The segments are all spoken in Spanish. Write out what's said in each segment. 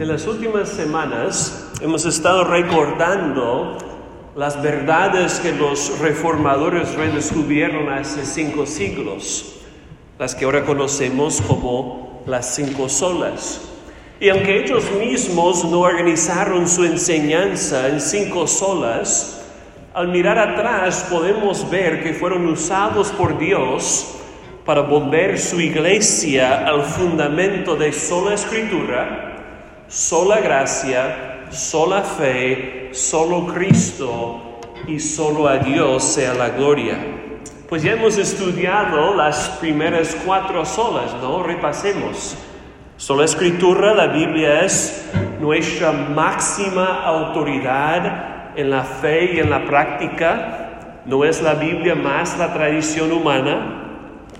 En las últimas semanas hemos estado recordando las verdades que los reformadores redescubrieron hace cinco siglos, las que ahora conocemos como las cinco solas. Y aunque ellos mismos no organizaron su enseñanza en cinco solas, al mirar atrás podemos ver que fueron usados por Dios para volver su iglesia al fundamento de sola escritura, sola gracia, sola fe, solo Cristo y solo a Dios sea la gloria. Pues ya hemos estudiado las primeras cuatro solas, ¿no? Repasemos. Sola escritura, la Biblia es nuestra máxima autoridad en la fe y en la práctica. No es la Biblia más la tradición humana,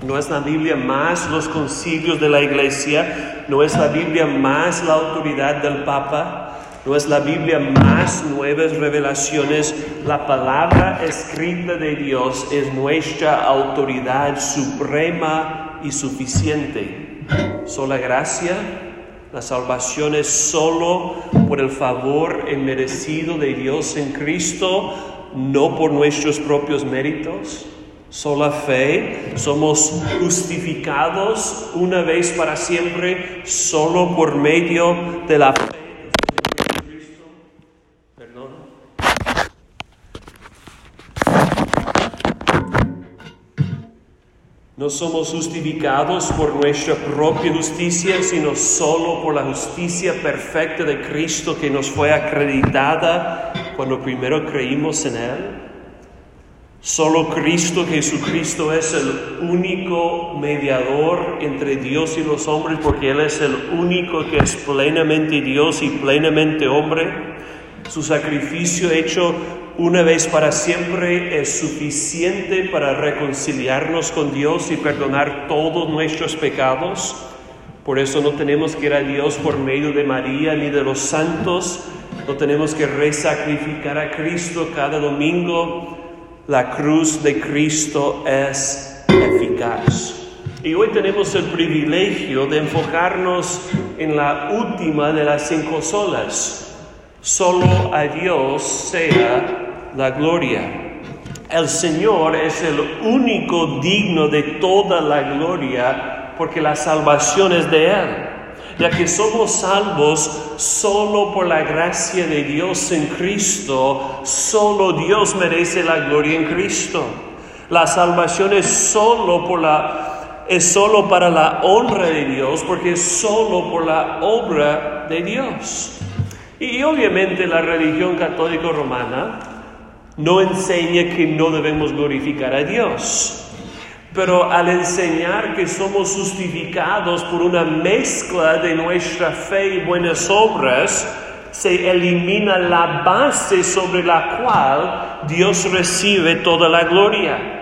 no es la Biblia más los concilios de la iglesia, no es la Biblia más la autoridad del Papa, no es la Biblia más nuevas revelaciones. La palabra escrita de Dios es nuestra autoridad suprema y suficiente. Sola gracia, la salvación es solo por el favor merecido de Dios en Cristo, no por nuestros propios méritos sola fe, somos justificados una vez para siempre solo por medio de la fe. No somos justificados por nuestra propia justicia, sino solo por la justicia perfecta de Cristo que nos fue acreditada cuando primero creímos en Él. Solo Cristo Jesucristo es el único mediador entre Dios y los hombres porque Él es el único que es plenamente Dios y plenamente hombre. Su sacrificio hecho una vez para siempre es suficiente para reconciliarnos con Dios y perdonar todos nuestros pecados. Por eso no tenemos que ir a Dios por medio de María ni de los santos. No tenemos que resacrificar a Cristo cada domingo la cruz de Cristo es eficaz. Y hoy tenemos el privilegio de enfocarnos en la última de las cinco solas. Solo a Dios sea la gloria. El Señor es el único digno de toda la gloria porque la salvación es de Él ya que somos salvos solo por la gracia de Dios en Cristo, solo Dios merece la gloria en Cristo. La salvación es solo por la es solo para la honra de Dios, porque es solo por la obra de Dios. Y obviamente la religión católica romana no enseña que no debemos glorificar a Dios. Pero al enseñar que somos justificados por una mezcla de nuestra fe y buenas obras, se elimina la base sobre la cual Dios recibe toda la gloria.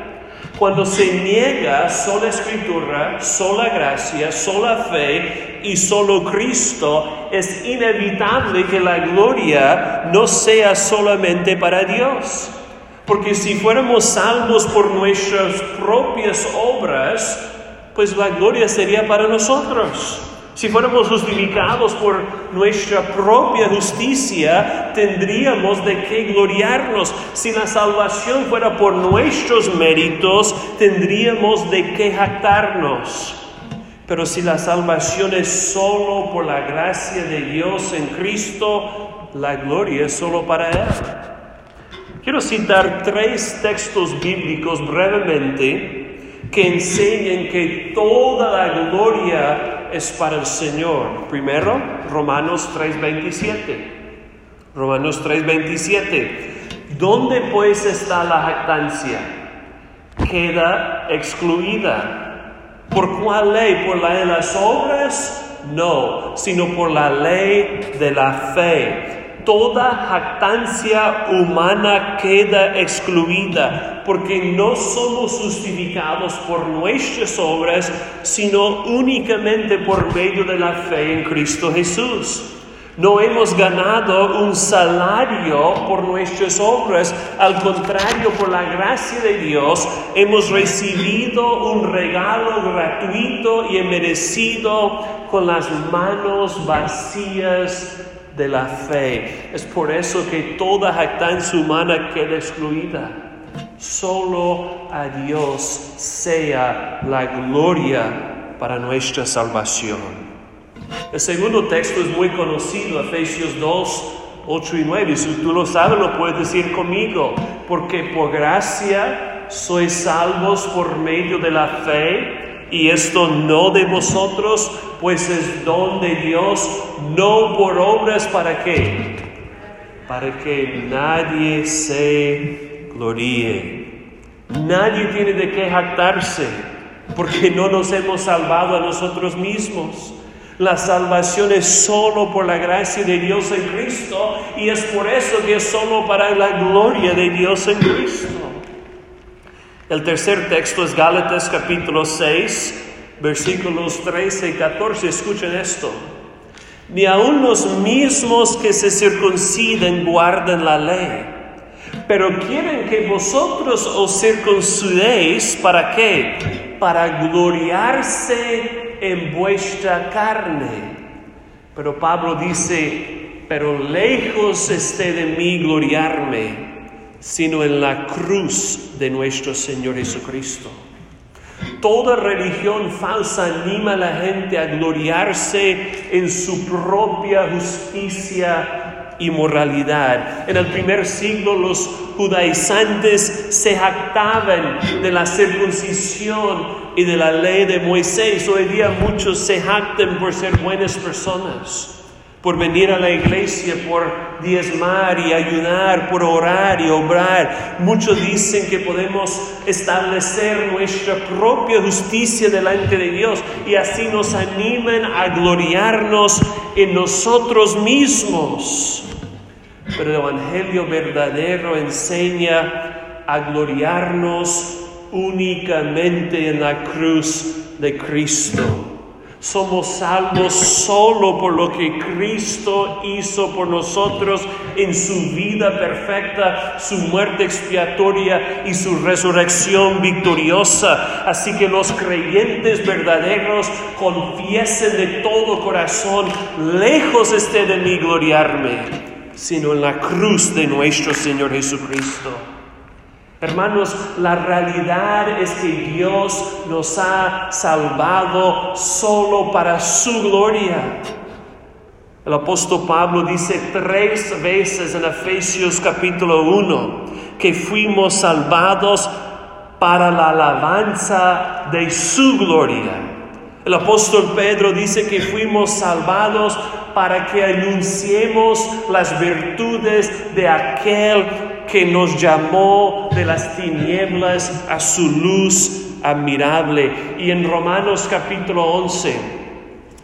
Cuando se niega sola escritura, sola gracia, sola fe y solo Cristo, es inevitable que la gloria no sea solamente para Dios. Porque si fuéramos salvos por nuestras propias obras, pues la gloria sería para nosotros. Si fuéramos justificados por nuestra propia justicia, tendríamos de qué gloriarnos. Si la salvación fuera por nuestros méritos, tendríamos de qué jactarnos. Pero si la salvación es solo por la gracia de Dios en Cristo, la gloria es solo para Él. Quiero citar tres textos bíblicos brevemente que enseñan que toda la gloria es para el Señor. Primero, Romanos 3:27. Romanos 3:27. ¿Dónde pues está la jactancia? Queda excluida. ¿Por cuál ley? ¿Por la de las obras? No, sino por la ley de la fe toda jactancia humana queda excluida, porque no somos justificados por nuestras obras, sino únicamente por medio de la fe en Cristo Jesús. No hemos ganado un salario por nuestras obras, al contrario, por la gracia de Dios hemos recibido un regalo gratuito y merecido con las manos vacías de la fe. Es por eso que toda jactancia humana queda excluida. Solo a Dios sea la gloria para nuestra salvación. El segundo texto es muy conocido, Efesios 2, 8 y 9. Si tú lo sabes, lo puedes decir conmigo. Porque por gracia sois salvos por medio de la fe, y esto no de vosotros, pues es don de Dios, no por obras para qué? Para que nadie se gloríe. Nadie tiene de qué jactarse, porque no nos hemos salvado a nosotros mismos. La salvación es solo por la gracia de Dios en Cristo y es por eso que es solo para la gloria de Dios en Cristo. El tercer texto es Gálatas capítulo 6, versículos 13 y 14. Escuchen esto. Ni aun los mismos que se circunciden guardan la ley, pero quieren que vosotros os circuncidéis para qué? Para gloriarse en vuestra carne. Pero Pablo dice, pero lejos esté de mí gloriarme, sino en la cruz de nuestro Señor Jesucristo. Toda religión falsa anima a la gente a gloriarse en su propia justicia y moralidad. En el primer siglo los judaizantes se jactaban de la circuncisión y de la ley de Moisés. Hoy día muchos se jactan por ser buenas personas, por venir a la iglesia, por diezmar y ayudar, por orar y obrar. Muchos dicen que podemos establecer nuestra propia justicia delante de Dios y así nos animan a gloriarnos en nosotros mismos. Pero el Evangelio verdadero enseña a gloriarnos únicamente en la cruz de Cristo. Somos salvos solo por lo que Cristo hizo por nosotros en su vida perfecta, su muerte expiatoria y su resurrección victoriosa. Así que los creyentes verdaderos confiesen de todo corazón, lejos esté de mí gloriarme, sino en la cruz de nuestro Señor Jesucristo. Hermanos, la realidad es que Dios nos ha salvado solo para su gloria. El apóstol Pablo dice tres veces en Efesios capítulo 1 que fuimos salvados para la alabanza de su gloria. El apóstol Pedro dice que fuimos salvados para que anunciemos las virtudes de aquel que nos llamó de las tinieblas a su luz admirable. Y en Romanos capítulo 11,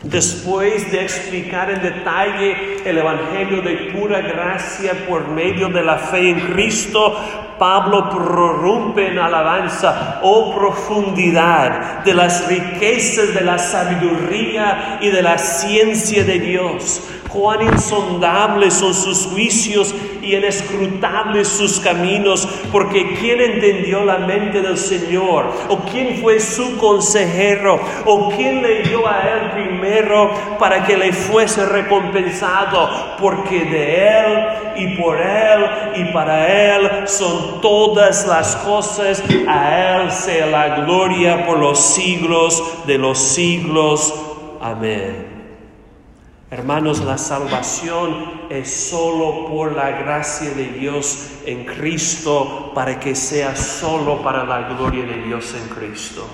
Después de explicar en detalle el Evangelio de pura gracia por medio de la fe en Cristo, Pablo prorrumpe en alabanza, oh profundidad de las riquezas de la sabiduría y de la ciencia de Dios cuán insondables son sus juicios y inescrutables sus caminos, porque ¿quién entendió la mente del Señor? ¿O quién fue su consejero? ¿O quién le dio a él primero para que le fuese recompensado? Porque de él y por él y para él son todas las cosas, a él sea la gloria por los siglos de los siglos. Amén. Hermanos, la salvación es solo por la gracia de Dios en Cristo para que sea solo para la gloria de Dios en Cristo.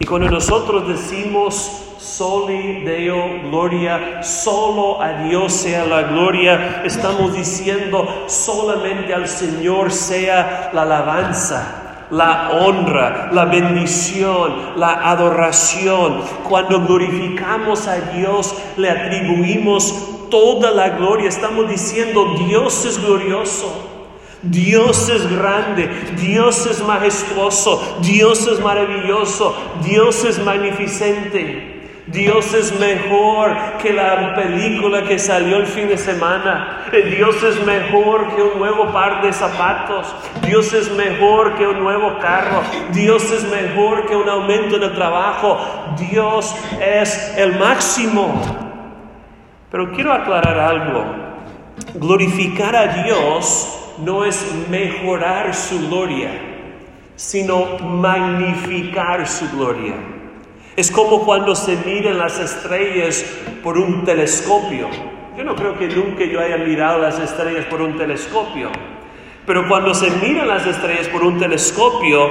Y cuando nosotros decimos soli Deo gloria, solo a Dios sea la gloria, estamos diciendo solamente al Señor sea la alabanza la honra, la bendición, la adoración. Cuando glorificamos a Dios, le atribuimos toda la gloria. Estamos diciendo, Dios es glorioso. Dios es grande, Dios es majestuoso, Dios es maravilloso, Dios es magnificente. Dios es mejor que la película que salió el fin de semana. Dios es mejor que un nuevo par de zapatos. Dios es mejor que un nuevo carro. Dios es mejor que un aumento en el trabajo. Dios es el máximo. Pero quiero aclarar algo. Glorificar a Dios no es mejorar su gloria, sino magnificar su gloria. Es como cuando se miran las estrellas por un telescopio. Yo no creo que nunca yo haya mirado las estrellas por un telescopio. Pero cuando se miran las estrellas por un telescopio,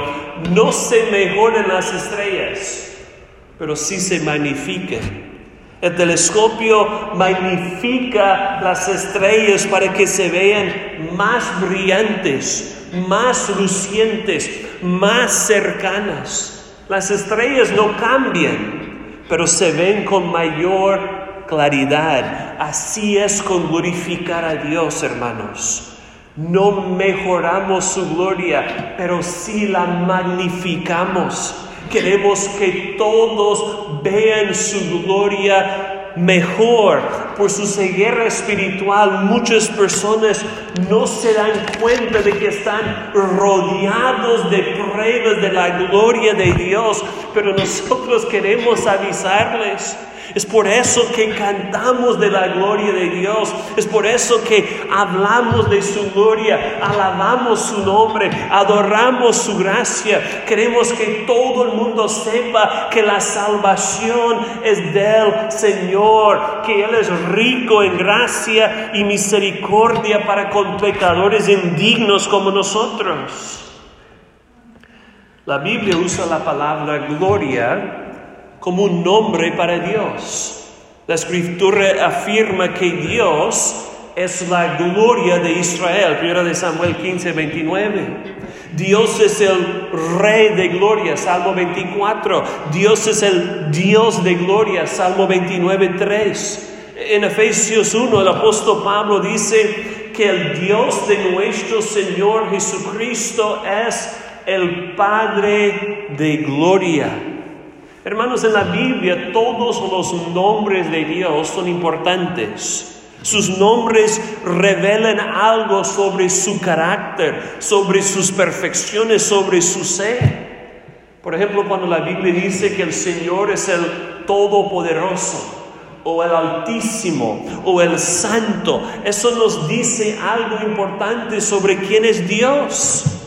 no se mejoran las estrellas, pero sí se magnifican. El telescopio magnifica las estrellas para que se vean más brillantes, más lucientes, más cercanas. Las estrellas no cambian, pero se ven con mayor claridad. Así es con glorificar a Dios, hermanos. No mejoramos su gloria, pero sí la magnificamos. Queremos que todos vean su gloria mejor. Por su ceguera espiritual, muchas personas no se dan cuenta de que están rodeados de pruebas de la gloria de Dios, pero nosotros queremos avisarles. Es por eso que cantamos de la gloria de Dios. Es por eso que hablamos de su gloria, alabamos su nombre, adoramos su gracia. Queremos que todo el mundo sepa que la salvación es del Señor, que Él es rico en gracia y misericordia para con pecadores indignos como nosotros. La Biblia usa la palabra gloria como un nombre para Dios. La escritura afirma que Dios es la gloria de Israel, 1 de Samuel 15, 29. Dios es el rey de gloria, Salmo 24. Dios es el Dios de gloria, Salmo 29, 3. En Efesios 1, el apóstol Pablo dice que el Dios de nuestro Señor Jesucristo es el Padre de gloria. Hermanos, en la Biblia todos los nombres de Dios son importantes. Sus nombres revelan algo sobre su carácter, sobre sus perfecciones, sobre su ser. Por ejemplo, cuando la Biblia dice que el Señor es el Todopoderoso, o el Altísimo, o el Santo, eso nos dice algo importante sobre quién es Dios.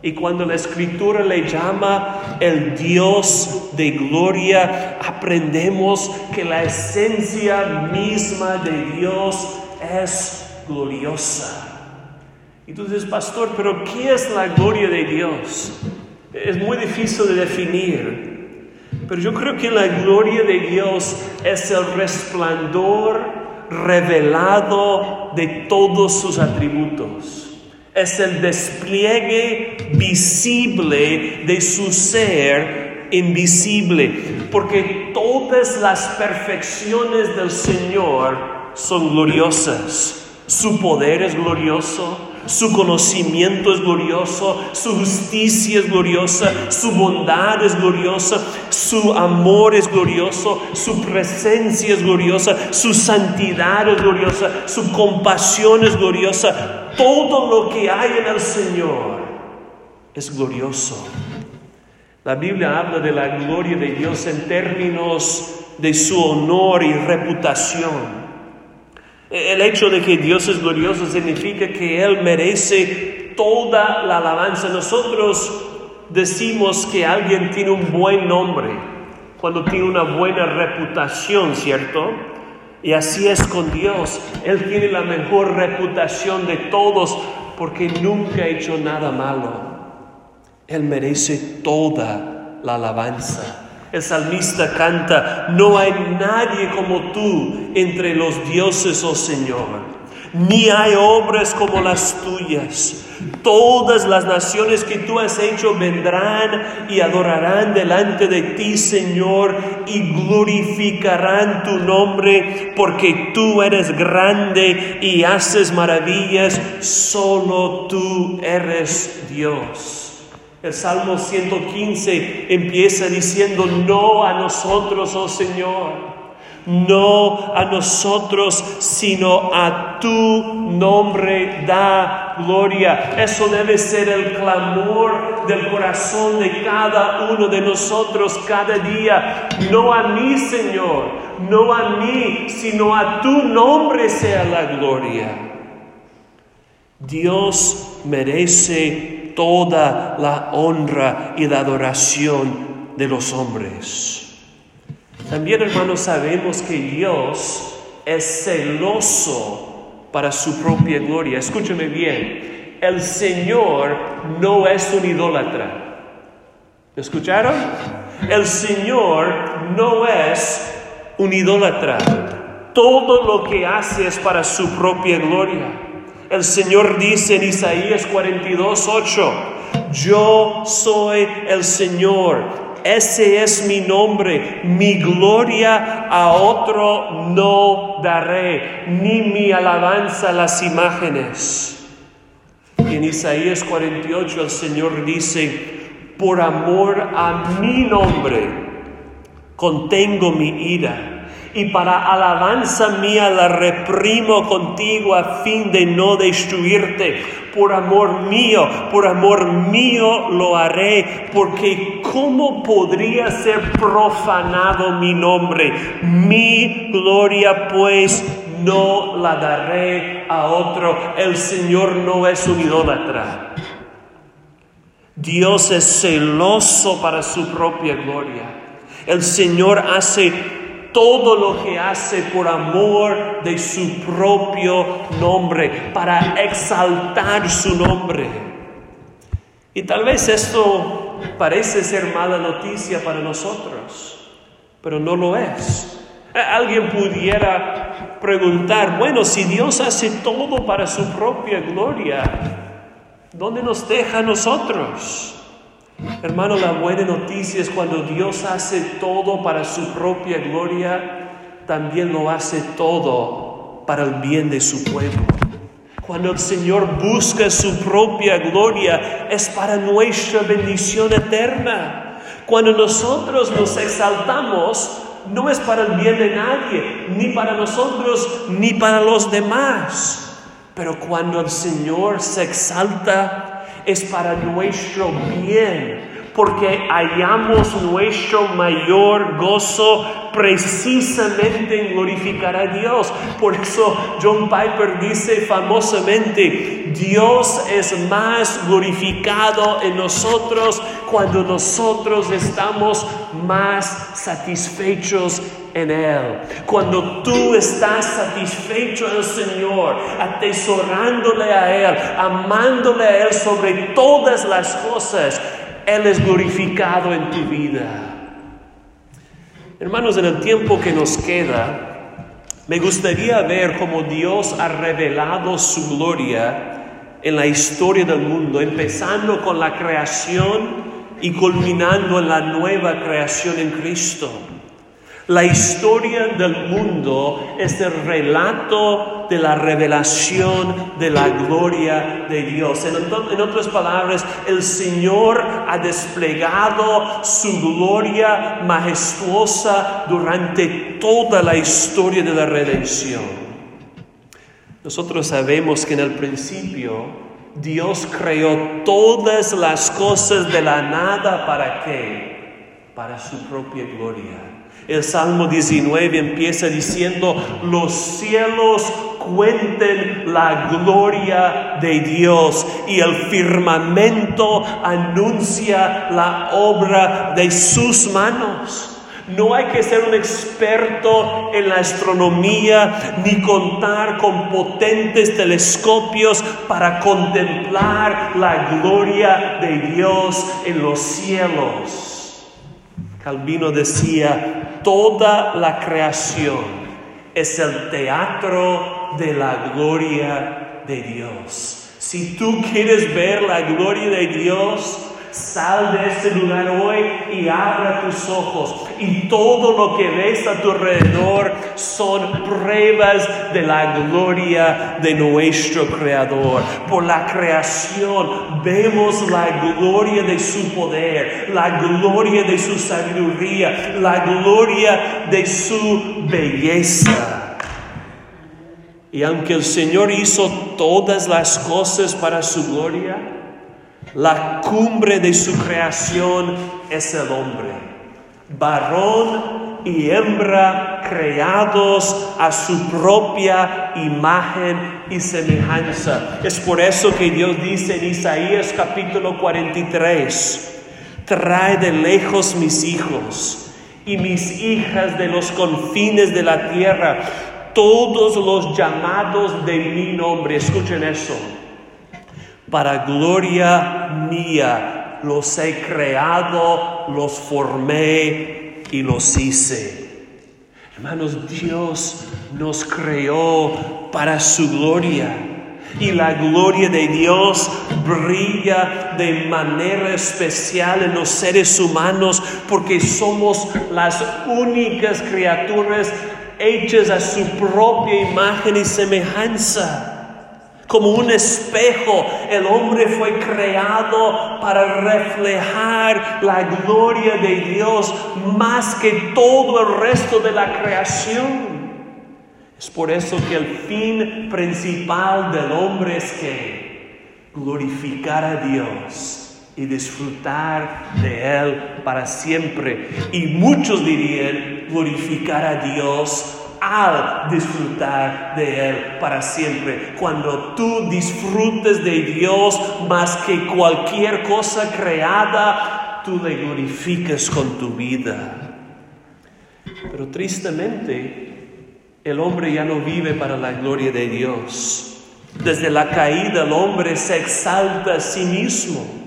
Y cuando la escritura le llama el Dios de gloria, aprendemos que la esencia misma de Dios es gloriosa. Entonces, pastor, pero ¿qué es la gloria de Dios? Es muy difícil de definir, pero yo creo que la gloria de Dios es el resplandor revelado de todos sus atributos es el despliegue visible de su ser invisible, porque todas las perfecciones del Señor son gloriosas. Su poder es glorioso, su conocimiento es glorioso, su justicia es gloriosa, su bondad es gloriosa, su amor es glorioso, su presencia es gloriosa, su santidad es gloriosa, su compasión es gloriosa. Todo lo que hay en el Señor es glorioso. La Biblia habla de la gloria de Dios en términos de su honor y reputación. El hecho de que Dios es glorioso significa que Él merece toda la alabanza. Nosotros decimos que alguien tiene un buen nombre cuando tiene una buena reputación, ¿cierto? Y así es con Dios. Él tiene la mejor reputación de todos porque nunca ha hecho nada malo. Él merece toda la alabanza. El salmista canta, no hay nadie como tú entre los dioses, oh Señor, ni hay obras como las tuyas. Todas las naciones que tú has hecho vendrán y adorarán delante de ti, Señor, y glorificarán tu nombre, porque tú eres grande y haces maravillas, solo tú eres Dios. El Salmo 115 empieza diciendo, no a nosotros, oh Señor no a nosotros, sino a tu nombre da gloria. Eso debe ser el clamor del corazón de cada uno de nosotros cada día. No a mí, Señor, no a mí, sino a tu nombre sea la gloria. Dios merece toda la honra y la adoración de los hombres. También, hermanos, sabemos que Dios es celoso para su propia gloria. Escúcheme bien, el Señor no es un idólatra. ¿Escucharon? El Señor no es un idólatra. Todo lo que hace es para su propia gloria. El Señor dice en Isaías 42, 8, yo soy el Señor ese es mi nombre, mi gloria a otro no daré, ni mi alabanza a las imágenes. en Isaías 48 el Señor dice, por amor a mi nombre, contengo mi ira y para alabanza mía la reprimo contigo a fin de no destruirte. Por amor mío, por amor mío lo haré, porque ¿cómo podría ser profanado mi nombre? Mi gloria pues no la daré a otro. El Señor no es un idólatra. Dios es celoso para su propia gloria. El Señor hace todo lo que hace por amor de su propio nombre, para exaltar su nombre. Y tal vez esto parece ser mala noticia para nosotros, pero no lo es. Alguien pudiera preguntar, bueno, si Dios hace todo para su propia gloria, ¿dónde nos deja a nosotros? Hermano, la buena noticia es cuando Dios hace todo para su propia gloria, también lo hace todo para el bien de su pueblo. Cuando el Señor busca su propia gloria, es para nuestra bendición eterna. Cuando nosotros nos exaltamos, no es para el bien de nadie, ni para nosotros, ni para los demás. Pero cuando el Señor se exalta, es para nuestro bien, porque hallamos nuestro mayor gozo precisamente en glorificar a Dios. Por eso John Piper dice famosamente, Dios es más glorificado en nosotros cuando nosotros estamos más satisfechos en Él. Cuando tú estás satisfecho en el Señor, atesorándole a Él, amándole a Él sobre todas las cosas, Él es glorificado en tu vida. Hermanos, en el tiempo que nos queda, me gustaría ver cómo Dios ha revelado su gloria en la historia del mundo, empezando con la creación y culminando en la nueva creación en Cristo. La historia del mundo es el relato de la revelación de la gloria de Dios. En, otras palabras, el Señor ha desplegado su gloria majestuosa durante toda la historia de la redención. Nosotros sabemos que en el principio Dios creó todas las cosas de la nada para qué? Para su propia gloria. El Salmo 19 empieza diciendo, los cielos cuenten la gloria de Dios y el firmamento anuncia la obra de sus manos. No hay que ser un experto en la astronomía ni contar con potentes telescopios para contemplar la gloria de Dios en los cielos. Calvino decía, toda la creación es el teatro de la gloria de Dios. Si tú quieres ver la gloria de Dios, Sal de este lugar hoy y abra tus ojos. Y todo lo que ves a tu alrededor son pruebas de la gloria de nuestro Creador. Por la creación vemos la gloria de su poder, la gloria de su sabiduría, la gloria de su belleza. Y aunque el Señor hizo todas las cosas para su gloria, la cumbre de su creación es el hombre, varón y hembra creados a su propia imagen y semejanza. Es por eso que Dios dice en Isaías capítulo 43, trae de lejos mis hijos y mis hijas de los confines de la tierra, todos los llamados de mi nombre. Escuchen eso para gloria mía los he creado, los formé y los hice. Hermanos, Dios nos creó para su gloria. Y la gloria de Dios brilla de manera especial en los seres humanos porque somos las únicas criaturas hechas a su propia imagen y semejanza. Como un espejo, el hombre fue creado para reflejar la gloria de Dios más que todo el resto de la creación. Es por eso que el fin principal del hombre es que glorificar a Dios y disfrutar de Él para siempre. Y muchos dirían glorificar a Dios al disfrutar de Él para siempre. Cuando tú disfrutes de Dios más que cualquier cosa creada, tú le glorificas con tu vida. Pero tristemente, el hombre ya no vive para la gloria de Dios. Desde la caída el hombre se exalta a sí mismo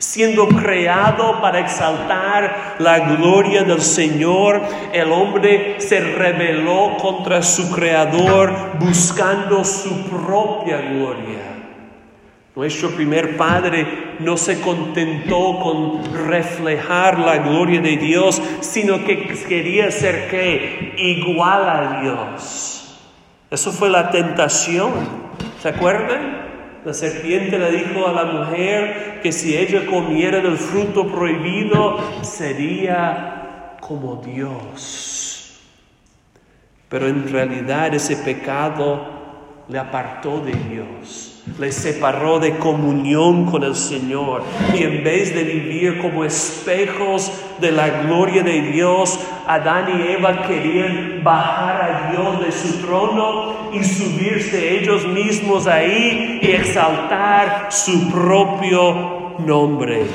siendo creado para exaltar la gloria del Señor, el hombre se rebeló contra su creador buscando su propia gloria. Nuestro primer padre no se contentó con reflejar la gloria de Dios, sino que quería ser que igual a Dios. Eso fue la tentación. ¿Se acuerdan? La serpiente le dijo a la mujer que si ella comiera del fruto prohibido sería como Dios. Pero en realidad ese pecado le apartó de Dios le separó de comunión con el Señor. Y en vez de vivir como espejos de la gloria de Dios, Adán y Eva querían bajar a Dios de su trono y subirse ellos mismos ahí y exaltar su propio nombre.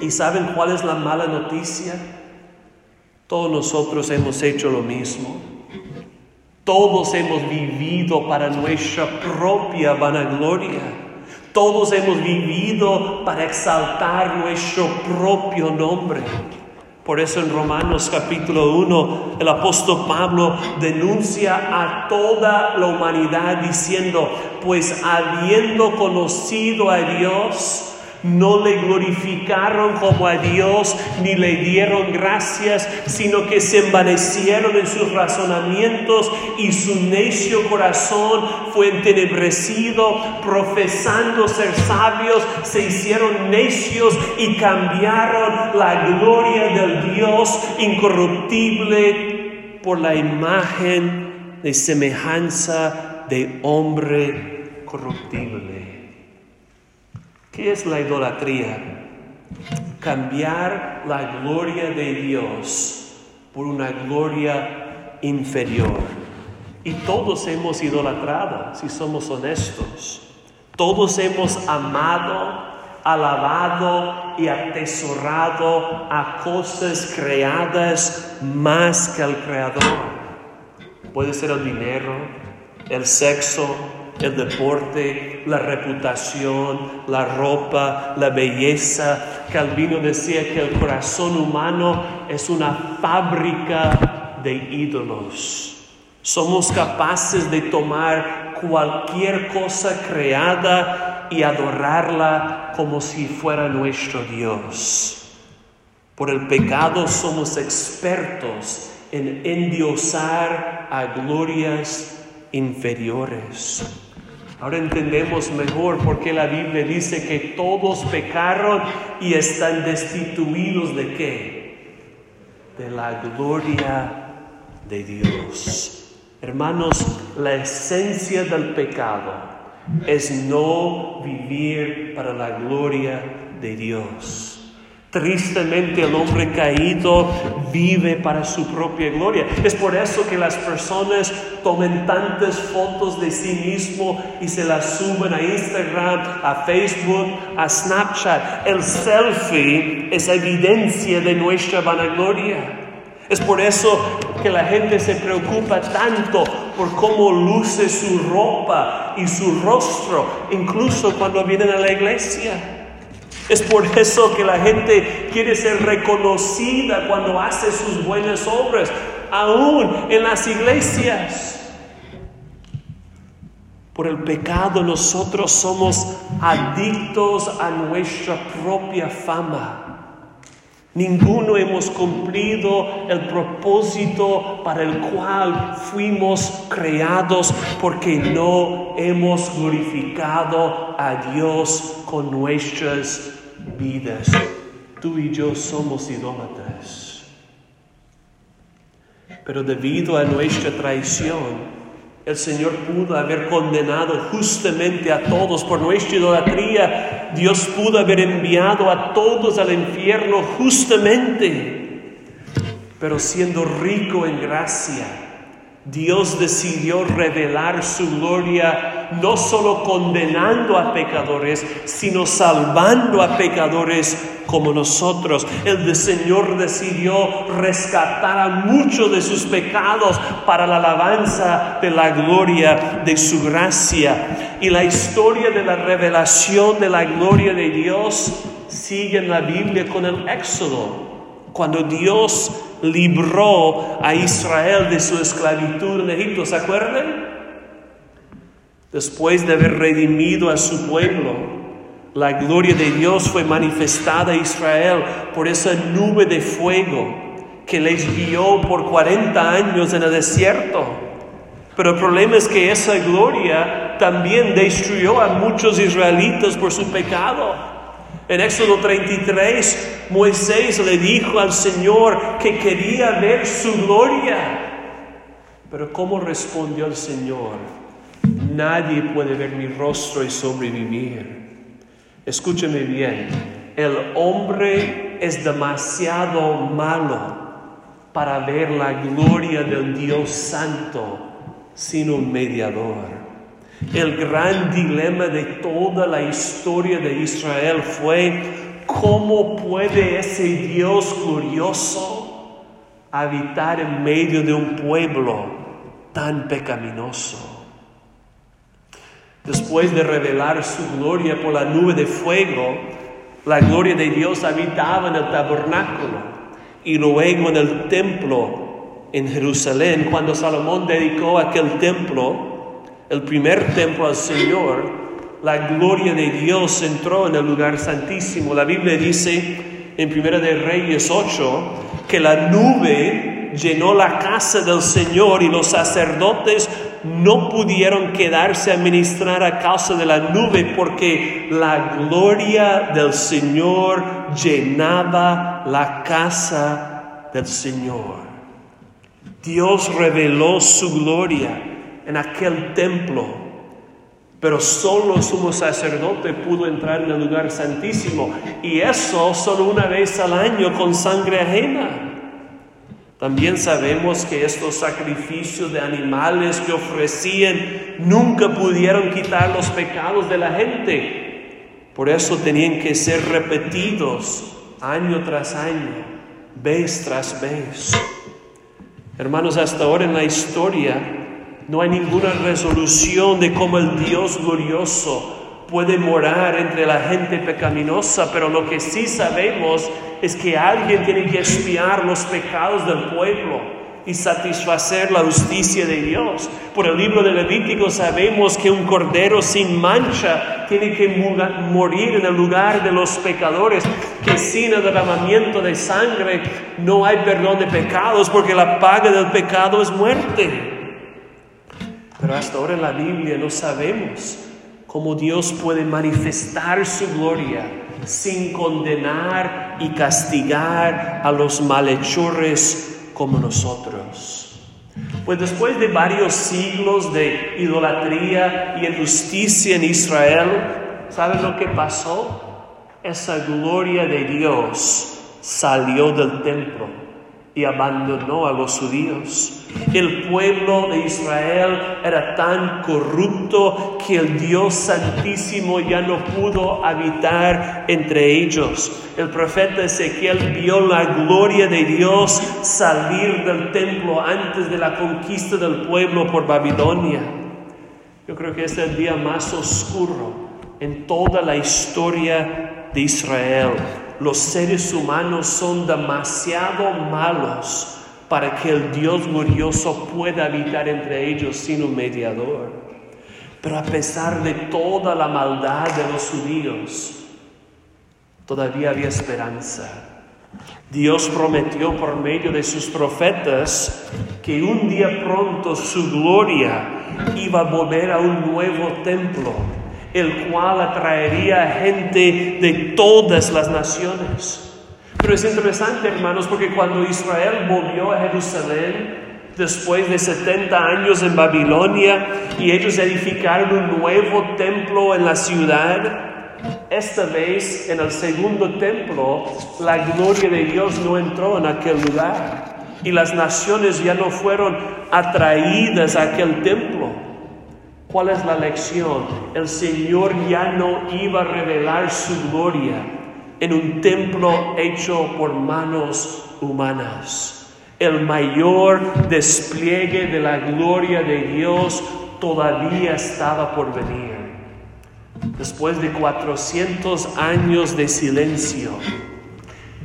¿Y saben cuál es la mala noticia? Todos nosotros hemos hecho lo mismo. Todos hemos vivido para nuestra propia vanagloria. Todos hemos vivido para exaltar nuestro propio nombre. Por eso en Romanos capítulo 1 el apóstol Pablo denuncia a toda la humanidad diciendo, pues habiendo conocido a Dios, no le glorificaron como a Dios ni le dieron gracias, sino que se envanecieron en sus razonamientos y su necio corazón fue entenebrecido, profesando ser sabios, se hicieron necios y cambiaron la gloria del Dios incorruptible por la imagen de semejanza de hombre corruptible. ¿Qué es la idolatría? Cambiar la gloria de Dios por una gloria inferior. Y todos hemos idolatrado, si somos honestos. Todos hemos amado, alabado y atesorado a cosas creadas más que al Creador. Puede ser el dinero, el sexo, el deporte, la reputación, la ropa, la belleza. Calvino decía que el corazón humano es una fábrica de ídolos. Somos capaces de tomar cualquier cosa creada y adorarla como si fuera nuestro Dios. Por el pecado somos expertos en endiosar a glorias inferiores. Ahora entendemos mejor por qué la Biblia dice que todos pecaron y están destituidos de qué? De la gloria de Dios. Hermanos, la esencia del pecado es no vivir para la gloria de Dios. Tristemente el hombre caído vive para su propia gloria. Es por eso que las personas tomen tantas fotos de sí mismo y se las suben a Instagram, a Facebook, a Snapchat. El selfie es evidencia de nuestra vanagloria. Es por eso que la gente se preocupa tanto por cómo luce su ropa y su rostro, incluso cuando vienen a la iglesia. Es por eso que la gente quiere ser reconocida cuando hace sus buenas obras, aún en las iglesias. Por el pecado nosotros somos adictos a nuestra propia fama. Ninguno hemos cumplido el propósito para el cual fuimos creados porque no hemos glorificado a Dios con nuestras vidas. Tú y yo somos idólatras. Pero debido a nuestra traición, el Señor pudo haber condenado justamente a todos por nuestra idolatría. Dios pudo haber enviado a todos al infierno justamente. Pero siendo rico en gracia, Dios decidió revelar su gloria no solo condenando a pecadores, sino salvando a pecadores como nosotros. El Señor decidió rescatar a muchos de sus pecados para la alabanza de la gloria de su gracia. Y la historia de la revelación de la gloria de Dios sigue en la Biblia con el Éxodo. Cuando Dios libró a Israel de su esclavitud en Egipto, ¿se acuerdan? Después de haber redimido a su pueblo, la gloria de Dios fue manifestada a Israel por esa nube de fuego que les guió por 40 años en el desierto. Pero el problema es que esa gloria también destruyó a muchos israelitas por su pecado. En Éxodo 33, Moisés le dijo al Señor que quería ver su gloria. Pero ¿cómo respondió el Señor? Nadie puede ver mi rostro y sobrevivir. Escúcheme bien, el hombre es demasiado malo para ver la gloria del Dios Santo sin un mediador. El gran dilema de toda la historia de Israel fue cómo puede ese Dios glorioso habitar en medio de un pueblo tan pecaminoso. Después de revelar su gloria por la nube de fuego, la gloria de Dios habitaba en el tabernáculo y luego en el templo en Jerusalén. Cuando Salomón dedicó aquel templo, el primer templo al Señor, la gloria de Dios entró en el lugar santísimo. La Biblia dice en Primera de Reyes 8 que la nube llenó la casa del Señor y los sacerdotes no pudieron quedarse a ministrar a causa de la nube porque la gloria del Señor llenaba la casa del Señor. Dios reveló su gloria en aquel templo, pero solo el sumo sacerdote pudo entrar en el lugar santísimo y eso solo una vez al año con sangre ajena. También sabemos que estos sacrificios de animales que ofrecían nunca pudieron quitar los pecados de la gente. Por eso tenían que ser repetidos año tras año, vez tras vez. Hermanos, hasta ahora en la historia no hay ninguna resolución de cómo el Dios glorioso puede morar entre la gente pecaminosa, pero lo que sí sabemos es que alguien tiene que expiar los pecados del pueblo. y satisfacer la justicia de Dios. Por el libro de Levítico sabemos que un cordero sin mancha tiene que morir en el lugar de los pecadores, que sin el derramamiento de sangre no hay perdón de pecados, porque la paga del pecado es muerte. Pero hasta ahora en la Biblia no sabemos cómo Dios puede manifestar su gloria sin condenar y castigar a los malhechores como nosotros. Pues después de varios siglos de idolatría y injusticia en Israel, ¿saben lo que pasó? Esa gloria de Dios salió del templo y abandonó a los judíos. El pueblo de Israel era tan corrupto que el Dios Santísimo ya no pudo habitar entre ellos. El profeta Ezequiel vio la gloria de Dios salir del templo antes de la conquista del pueblo por Babilonia. Yo creo que es el día más oscuro en toda la historia de Israel los seres humanos son demasiado malos para que el Dios glorioso pueda habitar entre ellos sin un mediador. Pero a pesar de toda la maldad de los judíos, todavía había esperanza. Dios prometió por medio de sus profetas que un día pronto su gloria iba a volver a un nuevo templo el cual atraería gente de todas las naciones. Pero es interesante, hermanos, porque cuando Israel volvió a Jerusalén, después de 70 años en Babilonia, y ellos edificaron un nuevo templo en la ciudad, esta vez en el segundo templo, la gloria de Dios no entró en aquel lugar. Y las naciones ya no fueron atraídas a aquel templo. ¿Cuál es la lección? El Señor ya no iba a revelar su gloria en un templo hecho por manos humanas. El mayor despliegue de la gloria de Dios todavía estaba por venir. Después de 400 años de silencio,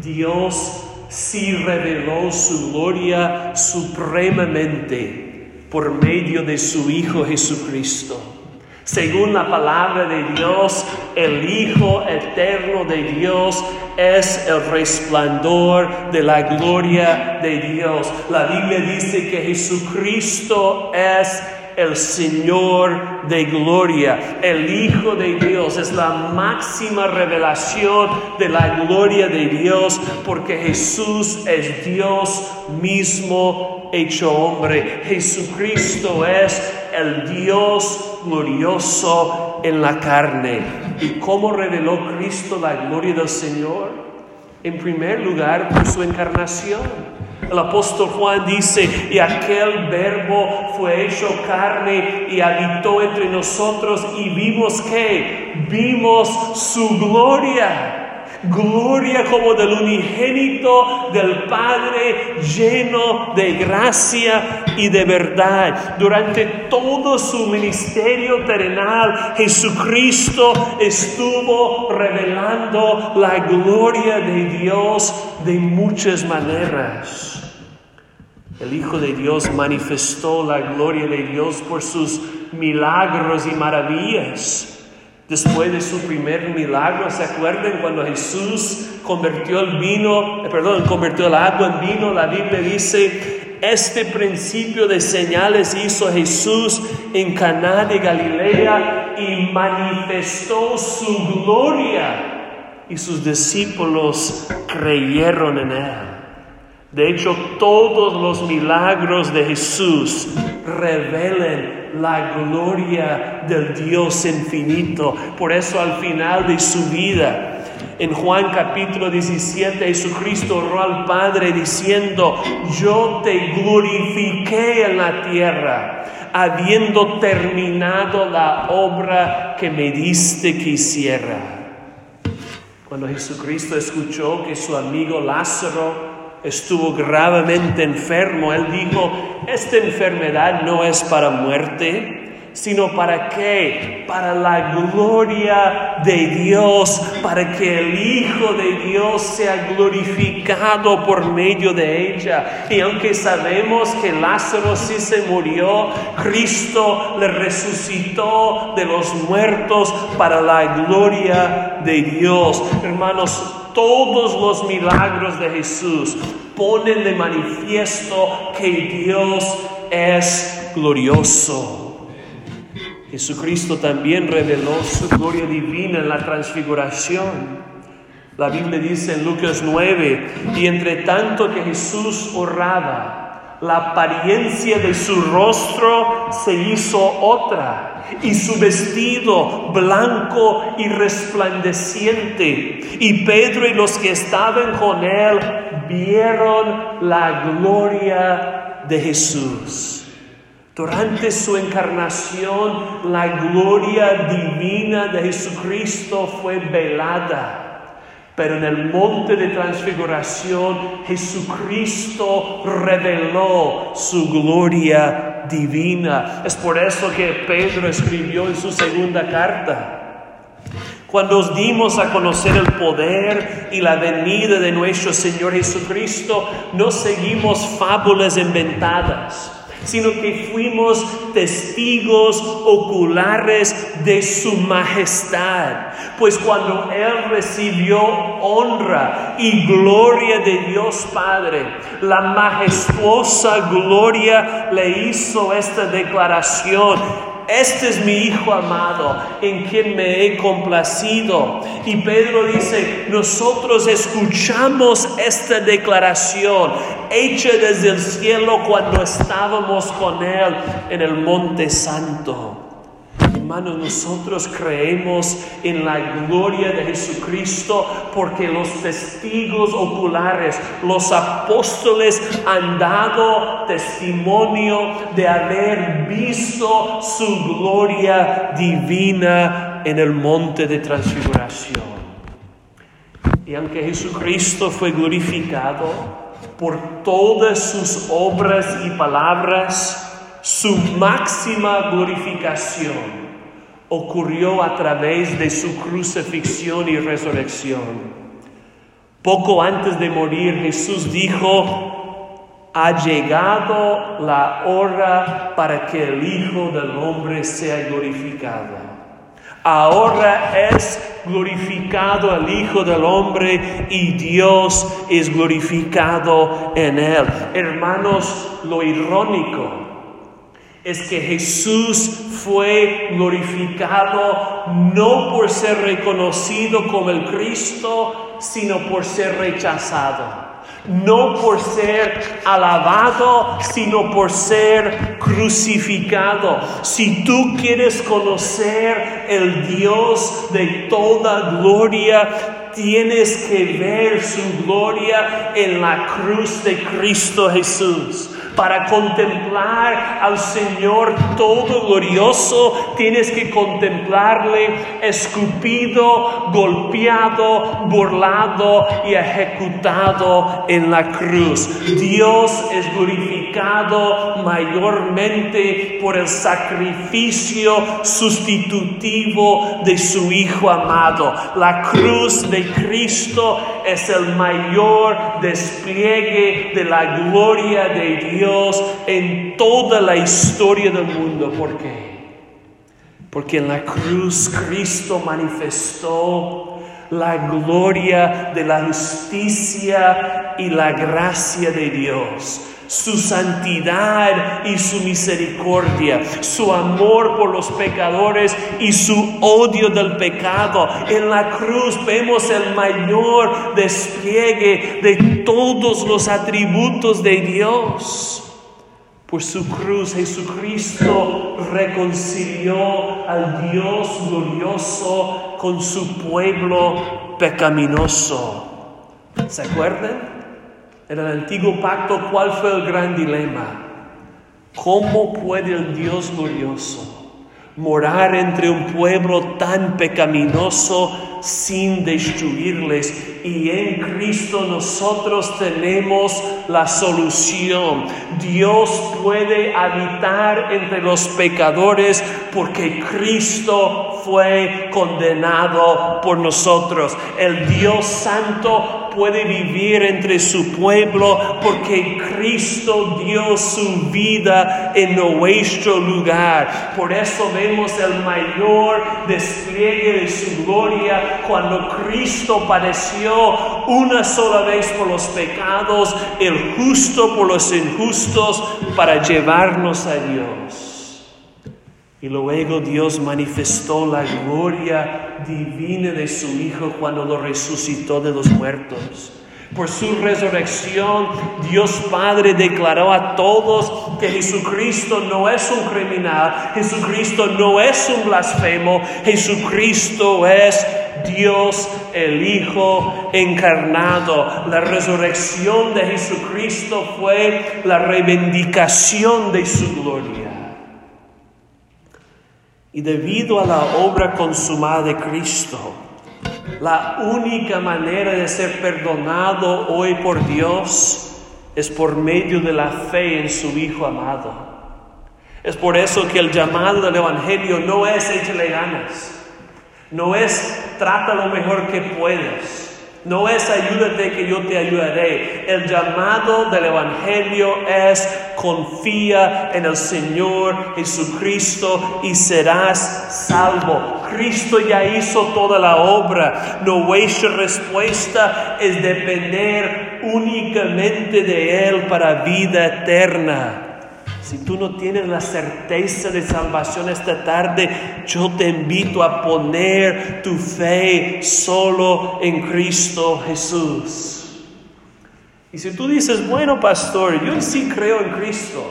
Dios sí reveló su gloria supremamente por medio de su Hijo Jesucristo. Según la palabra de Dios, el Hijo eterno de Dios es el resplandor de la gloria de Dios. La Biblia dice que Jesucristo es el Señor de gloria, el Hijo de Dios. Es la máxima revelación de la gloria de Dios porque Jesús es Dios mismo hecho hombre. Jesucristo es el Dios glorioso en la carne. ¿Y cómo reveló Cristo la gloria del Señor? En primer lugar, por su encarnación. El apóstol Juan dice, y aquel verbo fue hecho carne y habitó entre nosotros y vimos que, vimos su gloria gloria como del unigénito del Padre lleno de gracia y de verdad. Durante todo su ministerio terrenal, Jesucristo estuvo revelando la gloria de Dios de muchas maneras. El Hijo de Dios manifestó la gloria de Dios por sus milagros y maravillas. Después de su primer milagro, ¿se acuerdan cuando Jesús convirtió el vino, eh, perdón, convirtió el agua en vino? La Biblia dice, este principio de señales hizo Jesús en Caná de Galilea y manifestó su gloria y sus discípulos creyeron en él. De hecho, todos los milagros de Jesús revelen la gloria del Dios infinito. Por eso al final de su vida, en Juan capítulo 17, Jesucristo oró al Padre diciendo, yo te glorifiqué en la tierra, habiendo terminado la obra que me diste que hiciera. Cuando Jesucristo escuchó que su amigo Lázaro estuvo gravemente enfermo, él dijo, esta enfermedad no es para muerte, sino para qué? Para la gloria de Dios, para que el Hijo de Dios sea glorificado por medio de ella. Y aunque sabemos que Lázaro sí se murió, Cristo le resucitó de los muertos para la gloria de Dios. Hermanos, todos los milagros de Jesús ponen de manifiesto que Dios es glorioso. Jesucristo también reveló su gloria divina en la transfiguración. La Biblia dice en Lucas 9, y entre tanto que Jesús oraba, la apariencia de su rostro se hizo otra y su vestido blanco y resplandeciente. Y Pedro y los que estaban con él vieron la gloria de Jesús. Durante su encarnación, la gloria divina de Jesucristo fue velada. Pero en el monte de transfiguración, Jesucristo reveló su gloria divina. Es por eso que Pedro escribió en su segunda carta. Cuando os dimos a conocer el poder y la venida de nuestro Señor Jesucristo, no seguimos fábulas inventadas sino que fuimos testigos oculares de su majestad. Pues cuando Él recibió honra y gloria de Dios Padre, la majestuosa gloria le hizo esta declaración este es mi Hijo amado en quien me he complacido. Y Pedro dice, nosotros escuchamos esta declaración hecha desde el cielo cuando estábamos con Él en el Monte Santo. Hermanos, nosotros creemos en la gloria de Jesucristo porque los testigos oculares, los apóstoles han dado testimonio de haber visto su gloria divina en el monte de transfiguración. Y aunque Jesucristo fue glorificado por todas sus obras y palabras, su máxima glorificación ocurrió a través de su crucifixión y resurrección. Poco antes de morir Jesús dijo, ha llegado la hora para que el Hijo del Hombre sea glorificado. Ahora es glorificado el Hijo del Hombre y Dios es glorificado en él. Hermanos, lo irónico es que Jesús fue glorificado no por ser reconocido como el Cristo, sino por ser rechazado. No por ser alabado, sino por ser crucificado. Si tú quieres conocer el Dios de toda gloria, tienes que ver su gloria en la cruz de Cristo Jesús. Para contemplar al Señor todo glorioso, tienes que contemplarle escupido, golpeado, burlado y ejecutado en la cruz. Dios es glorificado mayormente por el sacrificio sustitutivo de su Hijo amado. La cruz de Cristo es el mayor despliegue de la gloria de Dios en toda la historia del mundo. ¿Por qué? Porque en la cruz Cristo manifestó la gloria de la justicia y la gracia de Dios su santidad y su misericordia, su amor por los pecadores y su odio del pecado. En la cruz vemos el mayor despliegue de todos los atributos de Dios. Por su cruz Jesucristo reconcilió al Dios glorioso con su pueblo pecaminoso. ¿Se acuerdan? En el antiguo pacto, ¿cuál fue el gran dilema? ¿Cómo puede el Dios glorioso morar entre un pueblo tan pecaminoso sin destruirles. Y en Cristo nosotros tenemos la solución. Dios puede habitar entre los pecadores porque Cristo fue condenado por nosotros. El Dios Santo puede vivir entre su pueblo porque Cristo dio su vida en nuestro lugar. Por eso vemos el mayor despliegue de su gloria cuando Cristo padeció una sola vez por los pecados, el justo por los injustos, para llevarnos a Dios. Y luego Dios manifestó la gloria divina de su Hijo cuando lo resucitó de los muertos. Por su resurrección, Dios Padre declaró a todos que Jesucristo no es un criminal, Jesucristo no es un blasfemo, Jesucristo es Dios el Hijo encarnado. La resurrección de Jesucristo fue la reivindicación de su gloria. Y debido a la obra consumada de Cristo, la única manera de ser perdonado hoy por Dios es por medio de la fe en su Hijo amado. Es por eso que el llamado del Evangelio no es échale ganas, no es trata lo mejor que puedes, no es ayúdate que yo te ayudaré. El llamado del Evangelio es confía en el Señor Jesucristo y serás salvo. Cristo ya hizo toda la obra. Nuestra respuesta es depender únicamente de Él para vida eterna. Si tú no tienes la certeza de salvación esta tarde, yo te invito a poner tu fe solo en Cristo Jesús. Y si tú dices, bueno, pastor, yo sí creo en Cristo,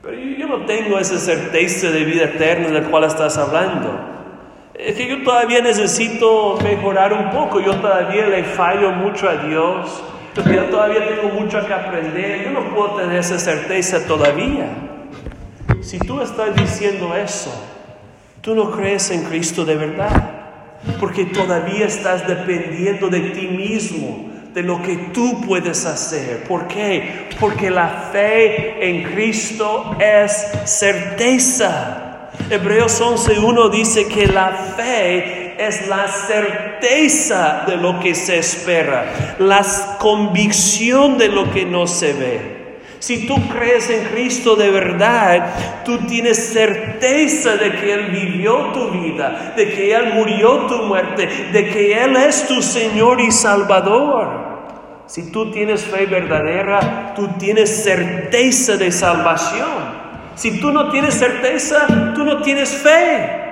pero yo no tengo esa certeza de vida eterna de la cual estás hablando. Es que yo todavía necesito mejorar un poco, yo todavía le fallo mucho a Dios yo todavía tengo mucho que aprender, yo no puedo tener esa certeza todavía. Si tú estás diciendo eso, tú no crees en Cristo de verdad, porque todavía estás dependiendo de ti mismo, de lo que tú puedes hacer. ¿Por qué? Porque la fe en Cristo es certeza. Hebreos 11.1 dice que la fe es la certeza de lo que se espera, la convicción de lo que no se ve. Si tú crees en Cristo de verdad, tú tienes certeza de que Él vivió tu vida, de que Él murió tu muerte, de que Él es tu Señor y Salvador. Si tú tienes fe verdadera, tú tienes certeza de salvación. Si tú no tienes certeza, tú no tienes fe.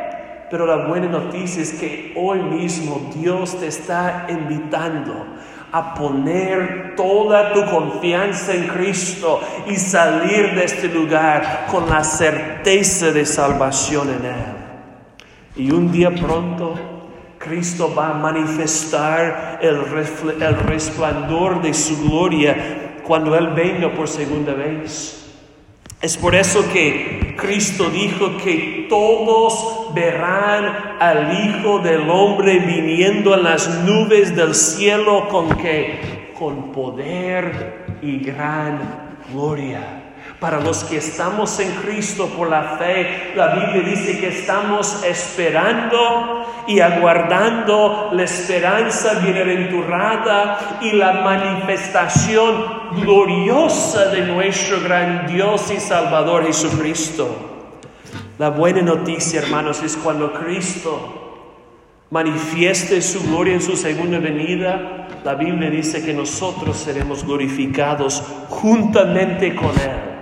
Pero la buena noticia es que hoy mismo Dios te está invitando a poner toda tu confianza en Cristo y salir de este lugar con la certeza de salvación en Él. Y un día pronto Cristo va a manifestar el, el resplandor de su gloria cuando Él venga por segunda vez. Es por eso que Cristo dijo que todos verán al Hijo del Hombre viniendo en las nubes del cielo con que con poder y gran gloria. Para los que estamos en Cristo por la fe, la Biblia dice que estamos esperando y aguardando la esperanza bienaventurada y la manifestación gloriosa de nuestro gran Dios y Salvador Jesucristo. La buena noticia, hermanos, es cuando Cristo manifieste su gloria en su segunda venida, la Biblia dice que nosotros seremos glorificados juntamente con Él.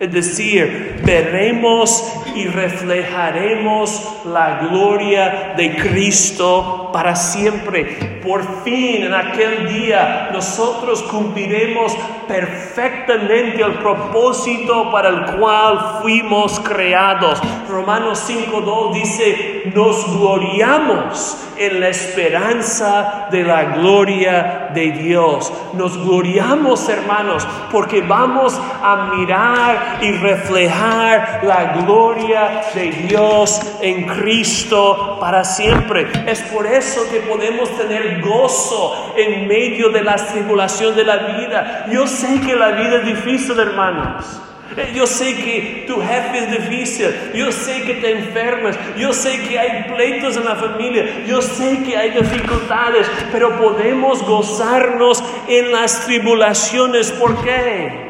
Es decir, veremos y reflejaremos la gloria de Cristo para siempre. Por fin, en aquel día, nosotros cumpliremos perfectamente el propósito para el cual fuimos creados. Romanos 5.2 dice, nos gloriamos en la esperanza de la gloria de Dios. Nos gloriamos, hermanos, porque vamos a mirar y reflejar la gloria de Dios en Cristo para siempre. Es por eso que podemos tener gozo en medio de la tribulación de la vida. Yo sé que la vida es difícil, hermanos. Eh, yo sé que tu jefe es difícil, yo sé que te enfermas, yo sé que hay pleitos en la familia, yo sé que hay dificultades, pero podemos gozarnos en las tribulaciones. ¿Por qué?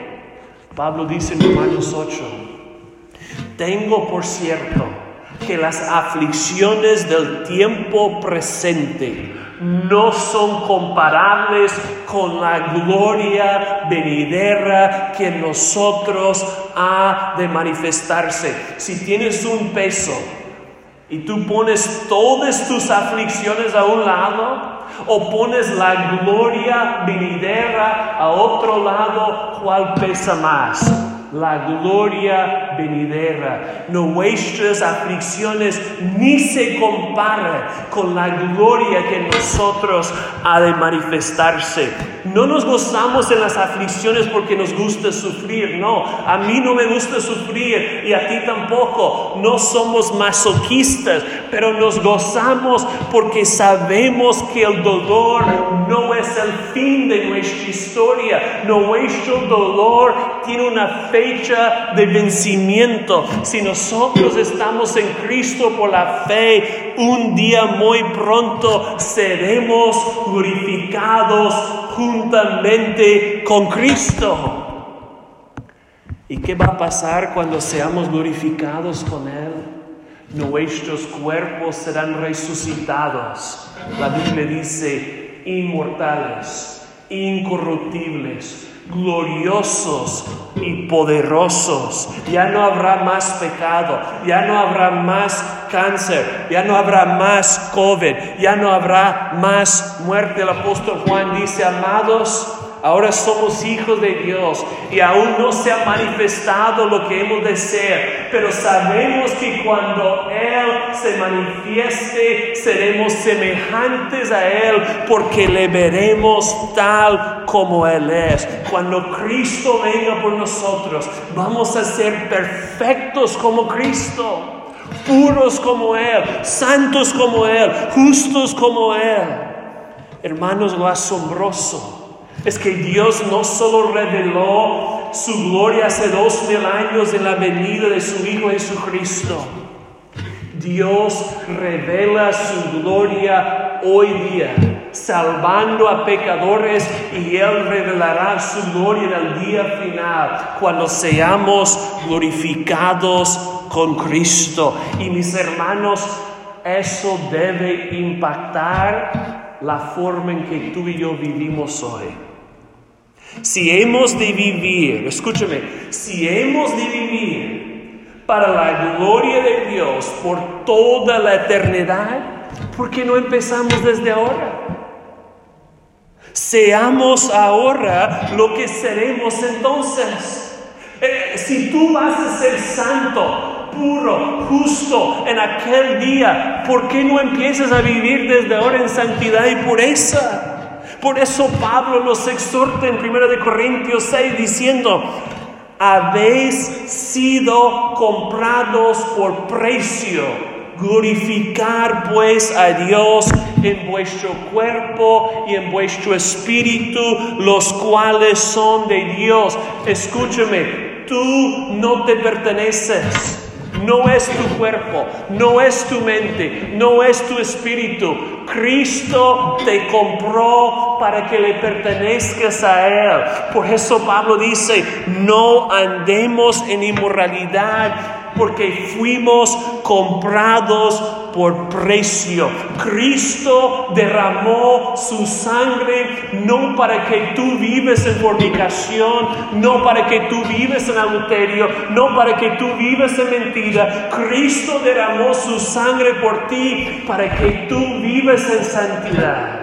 Pablo dice en Romanos 8, tengo por cierto que las aflicciones del tiempo presente no son comparables con la gloria venidera que en nosotros ha de manifestarse. Si tienes un peso y tú pones todas tus aflicciones a un lado, o pones la gloria venidera a otro lado, ¿cuál pesa más? La gloria venidera. Nuestras aflicciones ni se comparan con la gloria que nosotros ha de manifestarse. No nos gozamos en las aflicciones porque nos gusta sufrir, no. A mí no me gusta sufrir y a ti tampoco. No somos masoquistas, pero nos gozamos porque sabemos que el dolor no es el fin de nuestra historia. Nuestro dolor tiene una fe de vencimiento. Si nosotros estamos en Cristo por la fe, un día muy pronto seremos glorificados juntamente con Cristo. ¿Y qué va a pasar cuando seamos glorificados con Él? Nuestros cuerpos serán resucitados. La Biblia dice, inmortales, incorruptibles gloriosos y poderosos. Ya no habrá más pecado, ya no habrá más cáncer, ya no habrá más COVID, ya no habrá más muerte. El apóstol Juan dice, amados, Ahora somos hijos de Dios y aún no se ha manifestado lo que hemos de ser, pero sabemos que cuando Él se manifieste seremos semejantes a Él porque le veremos tal como Él es. Cuando Cristo venga por nosotros, vamos a ser perfectos como Cristo, puros como Él, santos como Él, justos como Él. Hermanos, lo asombroso es que Dios no solo reveló su gloria hace dos mil años en la venida de su Hijo Jesucristo, Dios revela su gloria hoy día, salvando a pecadores y Él revelará su gloria en el día final, cuando seamos glorificados con Cristo. Y mis hermanos, eso debe impactar la forma en que tú y yo vivimos hoy. Si hemos de vivir, escúchame, si hemos de vivir para la gloria de Dios por toda la eternidad, ¿por qué no empezamos desde ahora? Seamos ahora lo que seremos entonces. Eh, si tú vas a ser santo, puro, justo en aquel día, ¿por qué no empiezas a vivir desde ahora en santidad y pureza? Por eso Pablo nos exhorta en 1 Corintios 6 diciendo, habéis sido comprados por precio. Glorificar pues a Dios en vuestro cuerpo y en vuestro espíritu, los cuales son de Dios. Escúchame, tú no te perteneces. No es tu cuerpo, no es tu mente, no es tu espíritu. Cristo te compró para que le pertenezcas a Él. Por eso Pablo dice, no andemos en inmoralidad porque fuimos comprados por precio. Cristo derramó su sangre no para que tú vives en fornicación, no para que tú vives en adulterio, no para que tú vives en mentira. Cristo derramó su sangre por ti para que tú vives en santidad.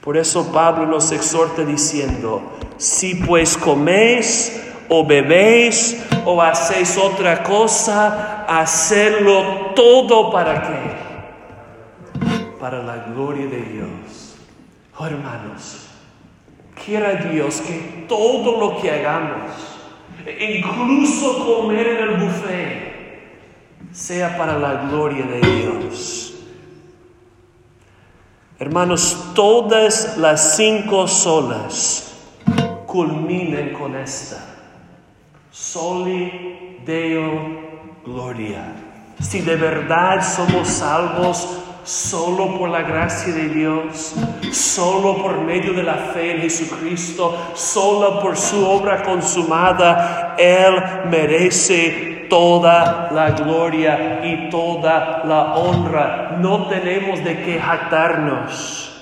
Por eso Pablo nos exhorta diciendo, si pues coméis o bebéis o hacéis otra cosa, hacerlo todo para qué? para la gloria de Dios. Oh, hermanos, quiera Dios que todo lo que hagamos, incluso comer en el buffet, sea para la gloria de Dios. Hermanos, todas las cinco solas culminen con esta. Soli Deo Gloria. Si de verdad somos salvos solo por la gracia de Dios, solo por medio de la fe en Jesucristo, solo por su obra consumada, Él merece toda la gloria y toda la honra. No tenemos de qué jactarnos.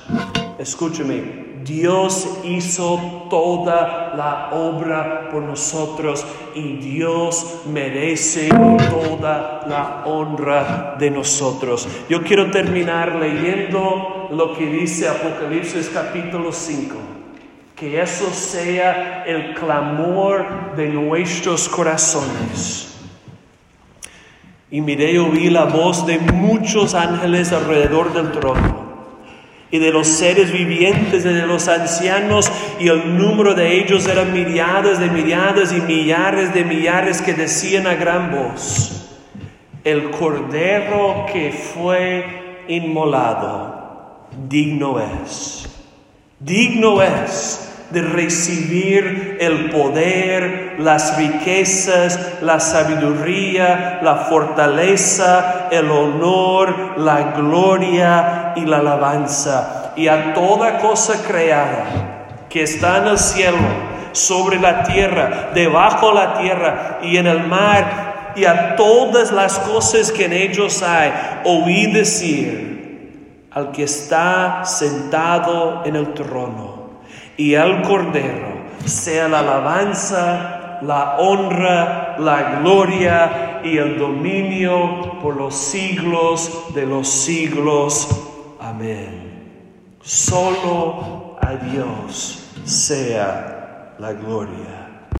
Escúcheme, Dios hizo toda la obra por nosotros y Dios merece toda la honra de nosotros. Yo quiero terminar leyendo lo que dice Apocalipsis capítulo 5. Que eso sea el clamor de nuestros corazones. Y miré y oí la voz de muchos ángeles alrededor del trono y de los seres vivientes de los ancianos, y el número de ellos eran millares de millares y millares de millares que decían a gran voz, el cordero que fue inmolado, digno es, digno es de recibir el poder, las riquezas, la sabiduría, la fortaleza, el honor, la gloria y la alabanza. Y a toda cosa creada que está en el cielo, sobre la tierra, debajo de la tierra y en el mar, y a todas las cosas que en ellos hay, oí decir al que está sentado en el trono y al Cordero sea la alabanza, la honra, la gloria y el dominio por los siglos de los siglos. Amén. Solo a Dios sea la gloria.